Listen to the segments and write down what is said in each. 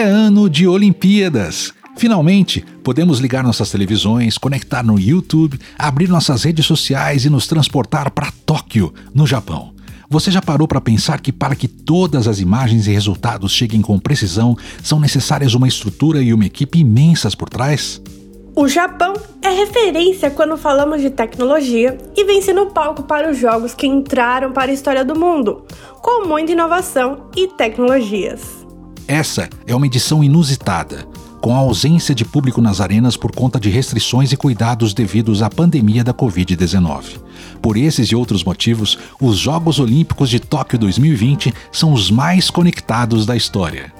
É ano de Olimpíadas. Finalmente, podemos ligar nossas televisões, conectar no YouTube, abrir nossas redes sociais e nos transportar para Tóquio, no Japão. Você já parou para pensar que para que todas as imagens e resultados cheguem com precisão, são necessárias uma estrutura e uma equipe imensas por trás? O Japão é referência quando falamos de tecnologia e vem sendo palco para os jogos que entraram para a história do mundo, com muita inovação e tecnologias. Essa é uma edição inusitada, com a ausência de público nas arenas por conta de restrições e cuidados devidos à pandemia da Covid-19. Por esses e outros motivos, os Jogos Olímpicos de Tóquio 2020 são os mais conectados da história.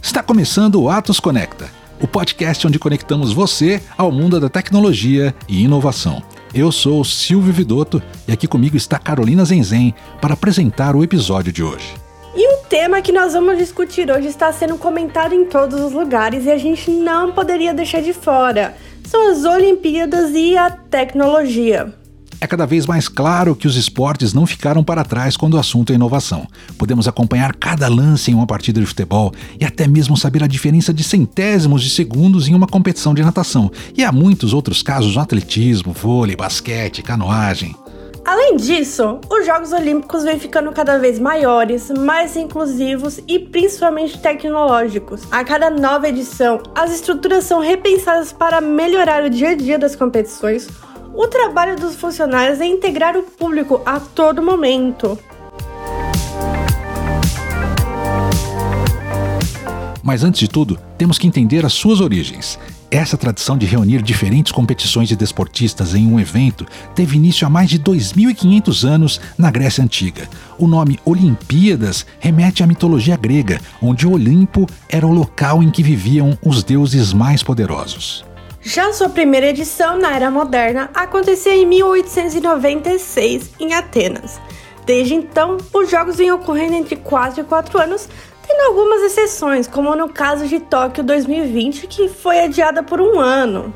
Está começando o Atos Conecta, o podcast onde conectamos você ao mundo da tecnologia e inovação. Eu sou Silvio Vidotto e aqui comigo está Carolina Zenzen para apresentar o episódio de hoje. E o tema que nós vamos discutir hoje está sendo comentado em todos os lugares e a gente não poderia deixar de fora. São as Olimpíadas e a tecnologia. É cada vez mais claro que os esportes não ficaram para trás quando o assunto é inovação. Podemos acompanhar cada lance em uma partida de futebol e até mesmo saber a diferença de centésimos de segundos em uma competição de natação. E há muitos outros casos no atletismo, vôlei, basquete, canoagem. Além disso, os Jogos Olímpicos vêm ficando cada vez maiores, mais inclusivos e principalmente tecnológicos. A cada nova edição, as estruturas são repensadas para melhorar o dia a dia das competições, o trabalho dos funcionários é integrar o público a todo momento. Mas antes de tudo, temos que entender as suas origens. Essa tradição de reunir diferentes competições de desportistas em um evento teve início há mais de 2.500 anos na Grécia Antiga. O nome Olimpíadas remete à mitologia grega, onde o Olimpo era o local em que viviam os deuses mais poderosos. Já sua primeira edição na Era Moderna aconteceu em 1896, em Atenas. Desde então, os jogos vêm ocorrendo entre 4 e 4 anos, tendo algumas exceções, como no caso de Tóquio 2020, que foi adiada por um ano.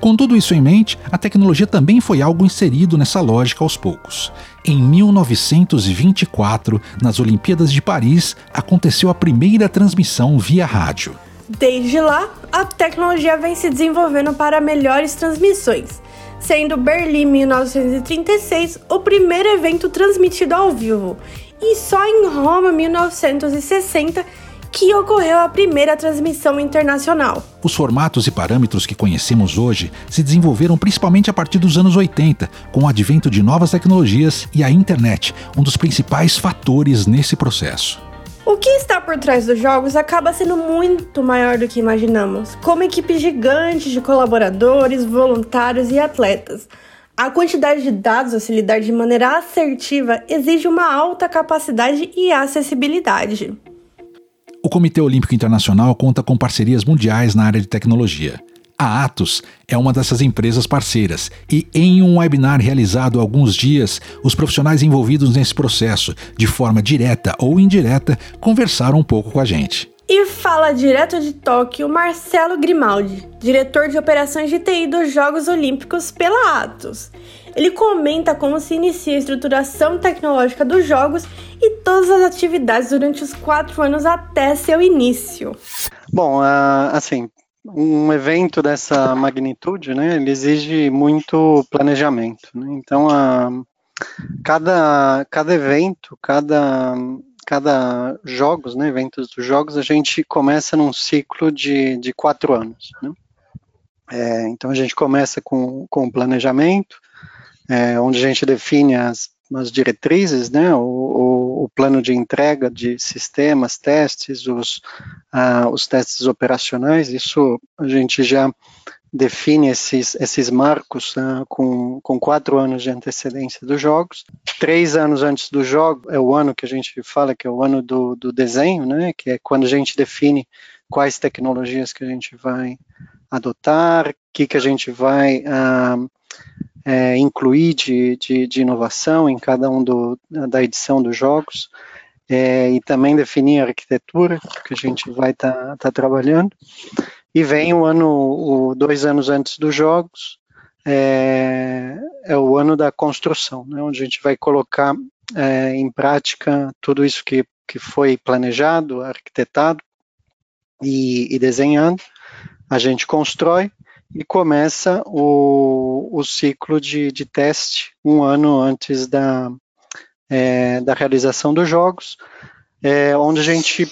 Com tudo isso em mente, a tecnologia também foi algo inserido nessa lógica aos poucos. Em 1924, nas Olimpíadas de Paris, aconteceu a primeira transmissão via rádio. Desde lá, a tecnologia vem se desenvolvendo para melhores transmissões, sendo Berlim 1936 o primeiro evento transmitido ao vivo, e só em Roma 1960 que ocorreu a primeira transmissão internacional. Os formatos e parâmetros que conhecemos hoje se desenvolveram principalmente a partir dos anos 80, com o advento de novas tecnologias e a internet, um dos principais fatores nesse processo. O que está por trás dos jogos acaba sendo muito maior do que imaginamos, como equipe gigante de colaboradores, voluntários e atletas. A quantidade de dados a se lidar de maneira assertiva exige uma alta capacidade e acessibilidade. O Comitê Olímpico Internacional conta com parcerias mundiais na área de tecnologia. A Atos é uma dessas empresas parceiras e, em um webinar realizado há alguns dias, os profissionais envolvidos nesse processo, de forma direta ou indireta, conversaram um pouco com a gente. E fala direto de Tóquio Marcelo Grimaldi, diretor de operações de TI dos Jogos Olímpicos pela Atos. Ele comenta como se inicia a estruturação tecnológica dos Jogos e todas as atividades durante os quatro anos até seu início. Bom, uh, assim, um evento dessa magnitude, né, ele exige muito planejamento. Né? Então, a, cada, cada evento, cada, cada jogos, né, eventos dos jogos, a gente começa num ciclo de, de quatro anos. Né? É, então, a gente começa com, com o planejamento, é, onde a gente define as, as diretrizes, né, o, o, o, plano de entrega de sistemas, testes, os, uh, os testes operacionais, isso a gente já define esses, esses marcos uh, com, com quatro anos de antecedência dos jogos. Três anos antes do jogo é o ano que a gente fala que é o ano do, do desenho, né, que é quando a gente define quais tecnologias que a gente vai adotar, o que, que a gente vai uh, é, incluir de, de, de, inovação em cada um do, da edição dos jogos é, e também definir a arquitetura que a gente vai estar tá, tá trabalhando. E vem o ano, o, dois anos antes dos jogos, é, é o ano da construção, né, onde a gente vai colocar é, em prática tudo isso que, que foi planejado, arquitetado e, e desenhado. A gente constrói e começa o, o ciclo de, de teste um ano antes da, é, da realização dos jogos, é, onde a gente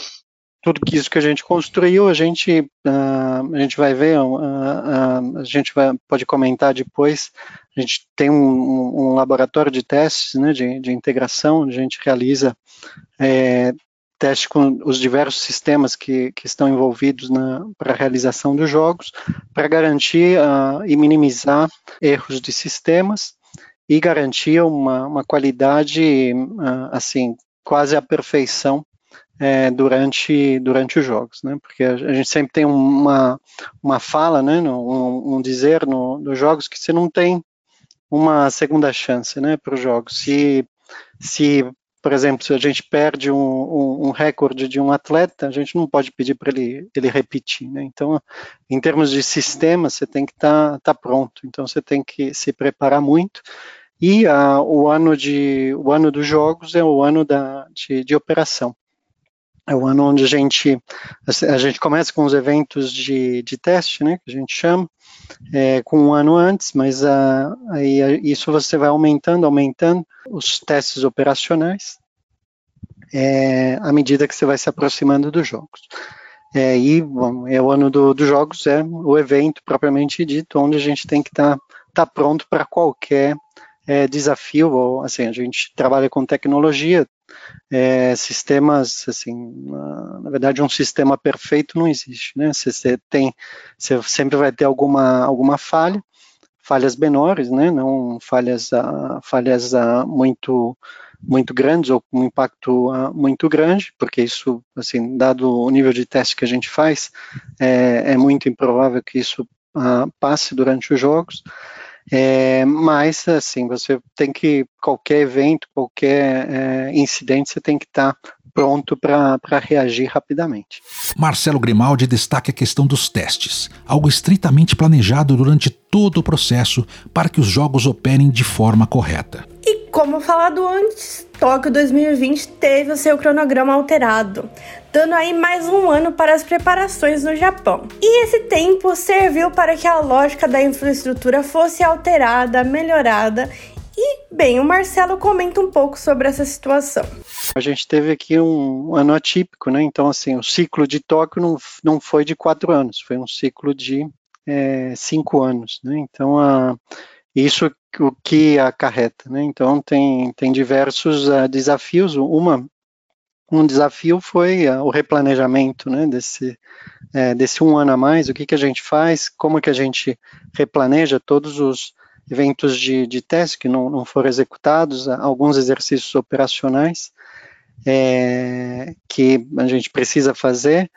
tudo isso que a gente construiu, a gente uh, a gente vai ver, uh, uh, a gente vai, pode comentar depois. A gente tem um, um laboratório de testes, né, de, de, integração, onde a gente realiza é, teste com os diversos sistemas que, que estão envolvidos para a realização dos jogos, para garantir e minimizar erros de sistemas e garantir uma, uma qualidade assim quase à perfeição é, durante, durante os jogos, né? Porque a, gente sempre tem uma, uma fala, né? Um, um dizer no, nos jogos que você não tem uma segunda chance, né? Para os jogos. Se, se, por exemplo, se a gente perde um, um, um recorde de um atleta, a gente não pode pedir para ele, ele repetir, né? Então, em termos de sistema, você tem que estar tá, tá pronto. Então, você tem que se preparar muito. E uh, o ano de o ano dos jogos é o ano da, de, de operação é o ano onde a gente, a gente começa com os eventos de, de teste, né, que a gente chama, é, com um ano antes, mas uh, aí isso você vai aumentando, aumentando os testes operacionais é, à medida que você vai se aproximando dos jogos. É, e bom, é o ano dos do jogos, é o evento propriamente dito, onde a gente tem que estar tá, tá pronto para qualquer é, desafio, ou, assim, a gente trabalha com tecnologia, é, sistemas, assim, na, na, verdade um sistema perfeito não existe, né? Você, tem, você sempre vai ter alguma, alguma falha, falhas menores, né? Não falhas, uh, falhas uh, muito muito grandes ou com um impacto uh, muito grande, porque isso, assim, dado o nível de teste que a gente faz, é, é muito improvável que isso passe durante os jogos. É, mas, assim, você tem que, qualquer evento, qualquer é, incidente, você tem que estar tá pronto para reagir rapidamente. Marcelo Grimaldi destaca a questão dos testes, algo estritamente planejado durante todo o processo para que os jogos operem de forma correta. Como falado antes, Tóquio 2020 teve o seu cronograma alterado, dando aí mais um ano para as preparações no Japão. E esse tempo serviu para que a lógica da infraestrutura fosse alterada, melhorada e, bem, o Marcelo comenta um pouco sobre essa situação. A gente teve aqui um ano atípico, né? Então, assim, o ciclo de Tóquio não, não foi de quatro anos, foi um ciclo de é, cinco anos, né? Então, a, isso o que acarreta, né? Então tem, tem diversos uh, desafios. Uma um desafio foi uh, o replanejamento, né? Desse é, desse um ano a mais. O que que a gente faz? Como que a gente replaneja todos os eventos de, de teste que não, não foram executados, alguns exercícios operacionais. É, que a gente precisa fazer.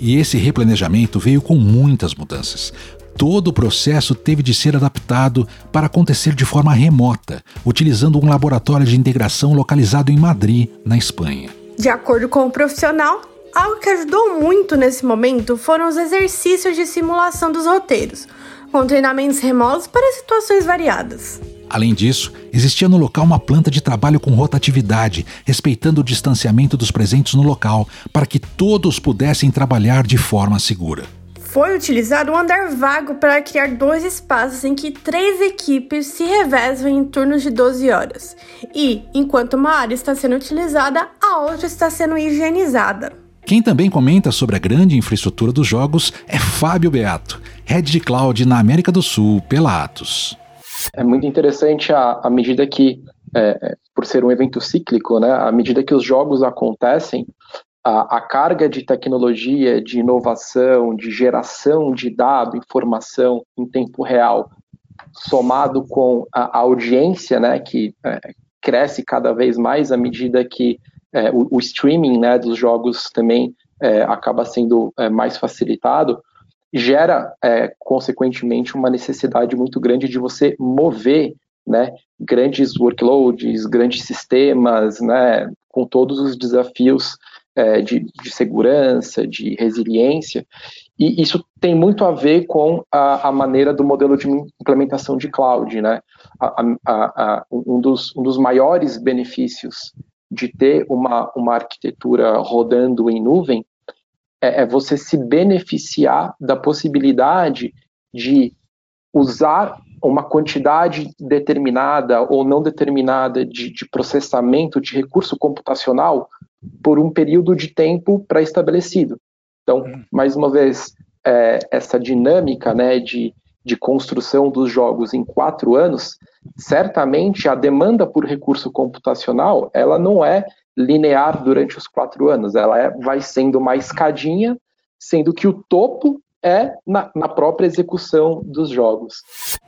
E esse replanejamento veio com muitas mudanças. Todo o processo teve de ser adaptado para acontecer de forma remota, utilizando um laboratório de integração localizado em Madrid, na Espanha. De acordo com o profissional, algo que ajudou muito nesse momento foram os exercícios de simulação dos roteiros, com treinamentos remotos para situações variadas. Além disso, existia no local uma planta de trabalho com rotatividade, respeitando o distanciamento dos presentes no local, para que todos pudessem trabalhar de forma segura foi utilizado um andar vago para criar dois espaços em que três equipes se revezam em turnos de 12 horas. E, enquanto uma área está sendo utilizada, a outra está sendo higienizada. Quem também comenta sobre a grande infraestrutura dos jogos é Fábio Beato, Head de Cloud na América do Sul, pela Atos. É muito interessante a, a medida que, é, por ser um evento cíclico, né, à medida que os jogos acontecem, a, a, carga de tecnologia, de inovação, de geração de dado, informação em tempo real, somado com a, a audiência, né, que é, cresce cada vez mais à medida que é, o, o, streaming né, dos jogos também é, acaba sendo é, mais facilitado, gera, é, consequentemente, uma necessidade muito grande de você mover né, grandes workloads, grandes sistemas, né, com todos os desafios é, de, de, segurança, de resiliência, e isso tem muito a ver com a, a maneira do modelo de implementação de cloud. Né? A, a, um, dos, um dos maiores benefícios de ter uma, uma arquitetura rodando em nuvem é, é você se beneficiar da possibilidade de usar uma quantidade determinada ou não determinada de, de processamento de recurso computacional por um período de tempo pré-estabelecido. Então, uhum. mais uma vez, é, essa dinâmica né, de, de construção dos jogos em quatro anos, certamente a demanda por recurso computacional ela não é linear durante os quatro anos, ela é, vai sendo uma escadinha, sendo que o topo é na, na, própria execução dos jogos.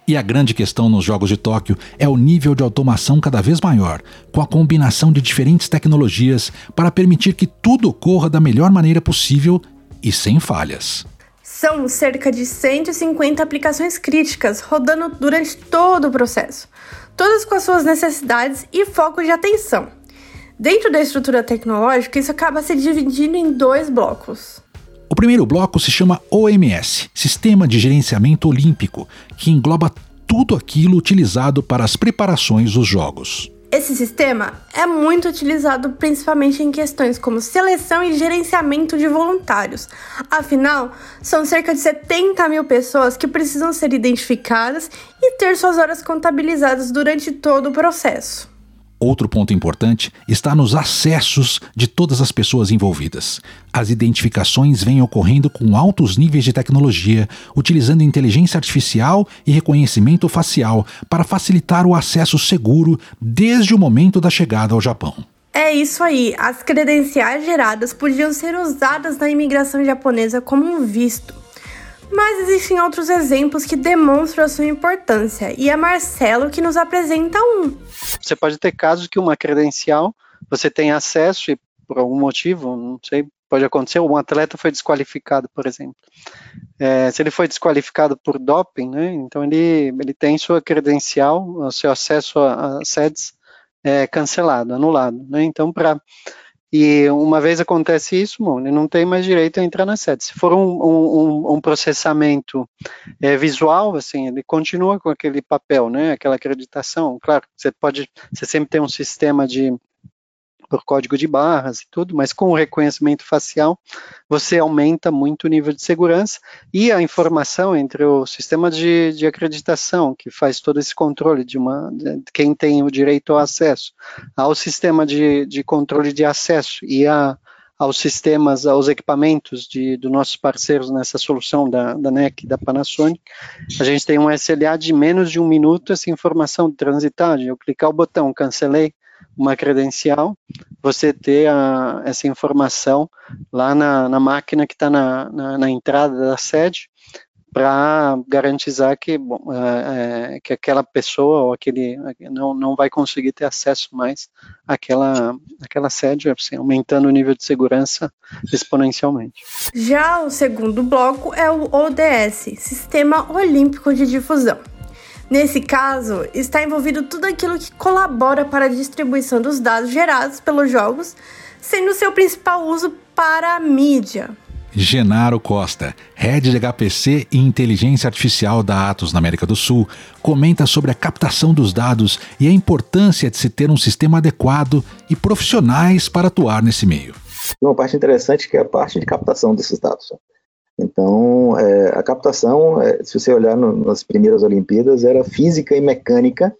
E a grande questão nos Jogos de Tóquio é o nível de automação cada vez maior, com a combinação de diferentes tecnologias para permitir que tudo ocorra da melhor maneira possível e sem falhas. São cerca de 150 aplicações críticas rodando durante todo o processo, todas com as suas necessidades e focos de atenção. Dentro da estrutura tecnológica, isso acaba se dividindo em dois blocos. O primeiro bloco se chama OMS Sistema de Gerenciamento Olímpico que engloba tudo aquilo utilizado para as preparações dos Jogos. Esse sistema é muito utilizado principalmente em questões como seleção e gerenciamento de voluntários. Afinal, são cerca de 70 mil pessoas que precisam ser identificadas e ter suas horas contabilizadas durante todo o processo. Outro ponto importante está nos acessos de todas as pessoas envolvidas. As identificações vêm ocorrendo com altos níveis de tecnologia, utilizando inteligência artificial e reconhecimento facial para facilitar o acesso seguro desde o momento da chegada ao Japão. É isso aí, as credenciais geradas podiam ser usadas na imigração japonesa como um visto. Mas existem outros exemplos que demonstram a sua importância, e é Marcelo que nos apresenta um. Você pode ter casos que uma credencial você tem acesso e por algum motivo, não sei, pode acontecer, um atleta foi desqualificado, por exemplo. É, se ele foi desqualificado por doping, né, então ele, ele tem sua credencial, seu acesso a, a sedes é, cancelado, anulado. Né, então, para e uma vez acontece isso, bom, ele não tem mais direito a entrar na sede. Se for um, um, um processamento é, visual, assim, ele continua com aquele papel, né, aquela acreditação. Claro, você pode, você sempre tem um sistema de por código de barras e tudo, mas com o reconhecimento facial você aumenta muito o nível de segurança e a informação entre o sistema de, de acreditação, que faz todo esse controle de, uma, de quem tem o direito ao acesso, ao sistema de, de controle de acesso e a, aos sistemas, aos equipamentos de, dos nossos parceiros nessa solução da, da NEC da Panasonic, a gente tem um SLA de menos de um minuto, essa informação de transitar, eu clicar o botão, cancelei, uma credencial, você ter a, essa informação lá na, na máquina que está na, na, na, entrada da sede para garantizar que, bom, é, é, que aquela pessoa ou aquele não, não vai conseguir ter acesso mais àquela, àquela sede, assim, aumentando o nível de segurança exponencialmente. Já o segundo bloco é o ODS, Sistema Olímpico de Difusão. Nesse caso, está envolvido tudo aquilo que colabora para a distribuição dos dados gerados pelos jogos, sendo seu principal uso para a mídia. Genaro Costa, head de HPC e inteligência artificial da Atos na América do Sul, comenta sobre a captação dos dados e a importância de se ter um sistema adequado e profissionais para atuar nesse meio. Uma parte interessante que é a parte de captação desses dados. Então, é, a captação, é, se você olhar no, nas primeiras Olimpíadas, era física e mecânica,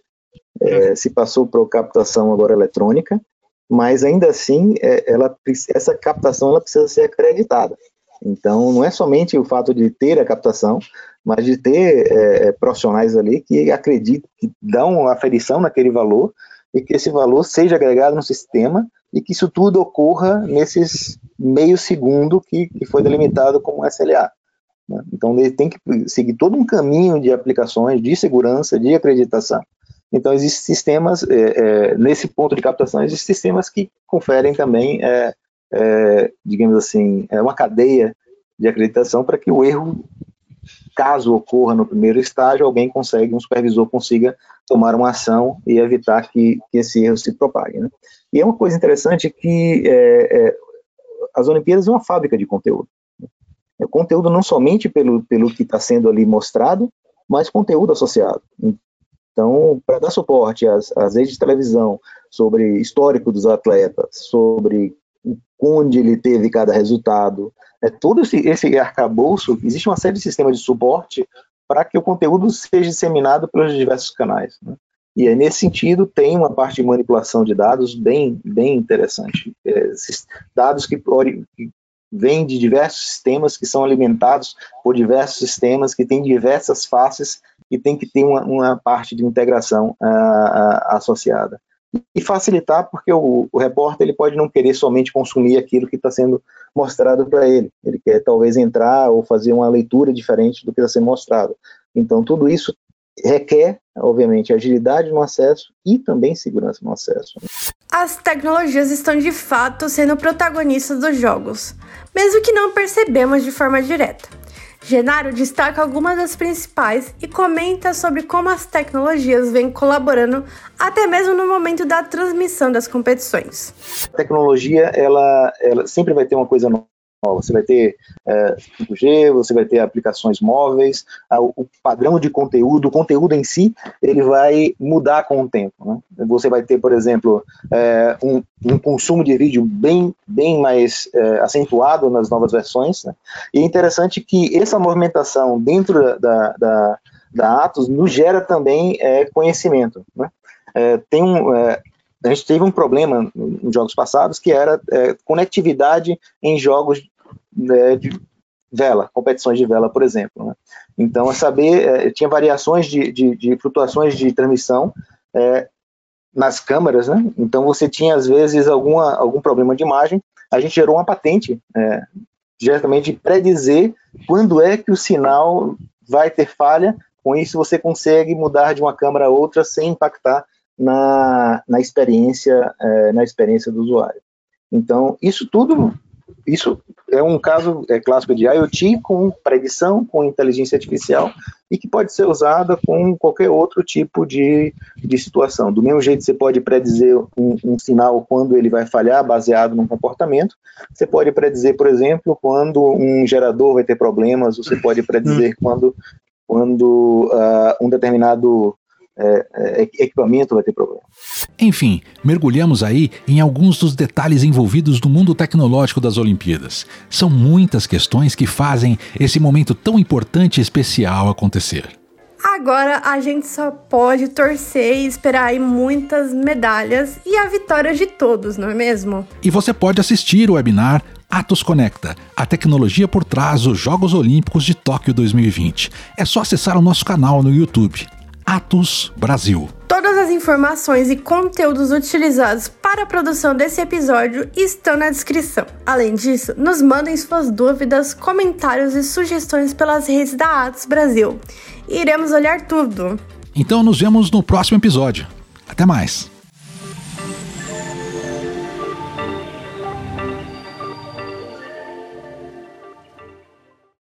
é, uhum. se passou para captação agora eletrônica, mas ainda assim, é, ela, essa captação ela precisa ser acreditada. Então, não é somente o fato de ter a captação, mas de ter é, profissionais ali que acreditam, que dão aferição naquele valor e que esse valor seja agregado no sistema e que isso tudo ocorra nesses meio segundo que, que foi delimitado como SLA. Né? Então, ele tem que seguir todo um caminho de aplicações, de segurança, de acreditação. Então, existem sistemas, é, é, nesse ponto de captação, existem sistemas que conferem também, é, é digamos assim, é uma cadeia de acreditação para que o erro, caso ocorra no primeiro estágio, alguém consegue, um supervisor consiga tomar uma ação e evitar que, que esse erro se propague. Né? E é uma coisa interessante que é, é, as Olimpíadas é uma fábrica de conteúdo. É conteúdo não somente pelo, pelo que está sendo ali mostrado, mas conteúdo associado. Então, para dar suporte às, às redes de televisão sobre histórico dos atletas, sobre onde ele teve cada resultado, é, todo esse, esse arcabouço, existe uma série de sistemas de suporte para que o conteúdo seja disseminado pelos diversos canais. Né? E aí, nesse sentido, tem uma parte de manipulação de dados bem, bem interessante. É, dados que, que vêm de diversos sistemas, que são alimentados por diversos sistemas, que têm diversas faces e tem que ter uma, uma parte de integração uh, uh, associada. E facilitar, porque o, o, repórter ele pode não querer somente consumir aquilo que está sendo mostrado para ele. Ele quer talvez entrar ou fazer uma leitura diferente do que está sendo mostrado. Então, tudo isso requer, obviamente, agilidade no acesso e também segurança no acesso. As tecnologias estão de fato sendo protagonistas dos jogos, mesmo que não percebemos de forma direta. Genário destaca algumas das principais e comenta sobre como as tecnologias vêm colaborando até mesmo no momento da transmissão das competições. A tecnologia, ela, ela sempre vai ter uma coisa nova você vai ter é, 5G, você vai ter aplicações móveis, o padrão de conteúdo, o conteúdo em si, ele vai mudar com o tempo. Né? Você vai ter, por exemplo, é, um, um, consumo de vídeo bem, bem mais é, acentuado nas novas versões. Né? E é interessante que essa movimentação dentro da, da, da Atos nos gera também é, conhecimento. Né? É, tem um, é, a gente teve um problema nos jogos passados que era é, conectividade em jogos né, de vela, competições de vela, por exemplo. Né? Então, a saber, é, tinha variações de, de, de, flutuações de transmissão é, nas câmeras, né? Então, você tinha, às vezes, alguma, algum problema de imagem. A gente gerou uma patente, é, diretamente predizer quando é que o sinal vai ter falha. Com isso, você consegue mudar de uma câmera a outra sem impactar na, na experiência é, na experiência do usuário. Então, isso tudo isso é um caso é, clássico de IoT com predição, com inteligência artificial e que pode ser usada com qualquer outro tipo de, de situação. Do mesmo jeito, você pode predizer um, um sinal quando ele vai falhar, baseado num comportamento. Você pode predizer, por exemplo, quando um gerador vai ter problemas. Você pode predizer hum. quando, quando uh, um determinado é, equipamento vai ter problema. Enfim, mergulhamos aí em alguns dos detalhes envolvidos no mundo tecnológico das Olimpíadas. São muitas questões que fazem esse momento tão importante e especial acontecer. Agora a gente só pode torcer e esperar aí muitas medalhas e a vitória de todos, não é mesmo? E você pode assistir o webinar Atos Conecta, a tecnologia por trás dos Jogos Olímpicos de Tóquio 2020. É só acessar o nosso canal no YouTube. Atos Brasil. Todas as informações e conteúdos utilizados para a produção desse episódio estão na descrição. Além disso, nos mandem suas dúvidas, comentários e sugestões pelas redes da Atos Brasil. Iremos olhar tudo. Então nos vemos no próximo episódio. Até mais!